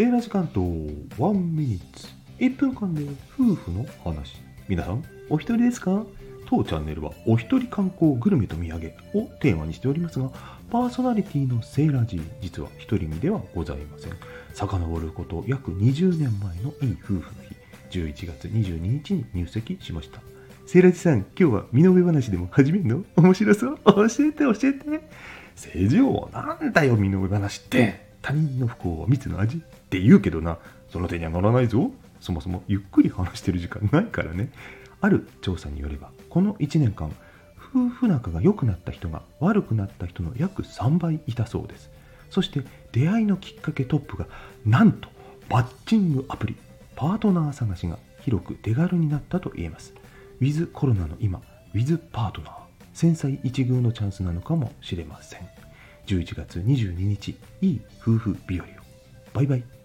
セーラ時間とワンミニッツ。1分間で夫婦の話。皆さんお一人ですか？当チャンネルはお一人観光グルメと土産をテーマにしておりますがパーソナリティのセーラジー実は一人身ではございません。遡ること約20年前のいい夫婦の日。11月22日に入籍しました。セーラジさん今日は身の上話でも始めるの？面白そう？教えて教えて。正常なんだよ身の上話って。他人の不幸は蜜の味って言うけどな。その手には乗らないぞ。そもそもゆっくり話してる時間ないからね。ある調査によればこの1年間夫婦仲が良くなった人が悪くなった人の約3倍いたそうです。そして出会いのきっかけトップがなんとマッチングアプリパートナー探しが広く手軽になったと言えます。ウィズコロナの今ウィズパートナー。繊細一遇のチャンスなのかもしれません。11月22日いい夫婦日和を。バイバイ。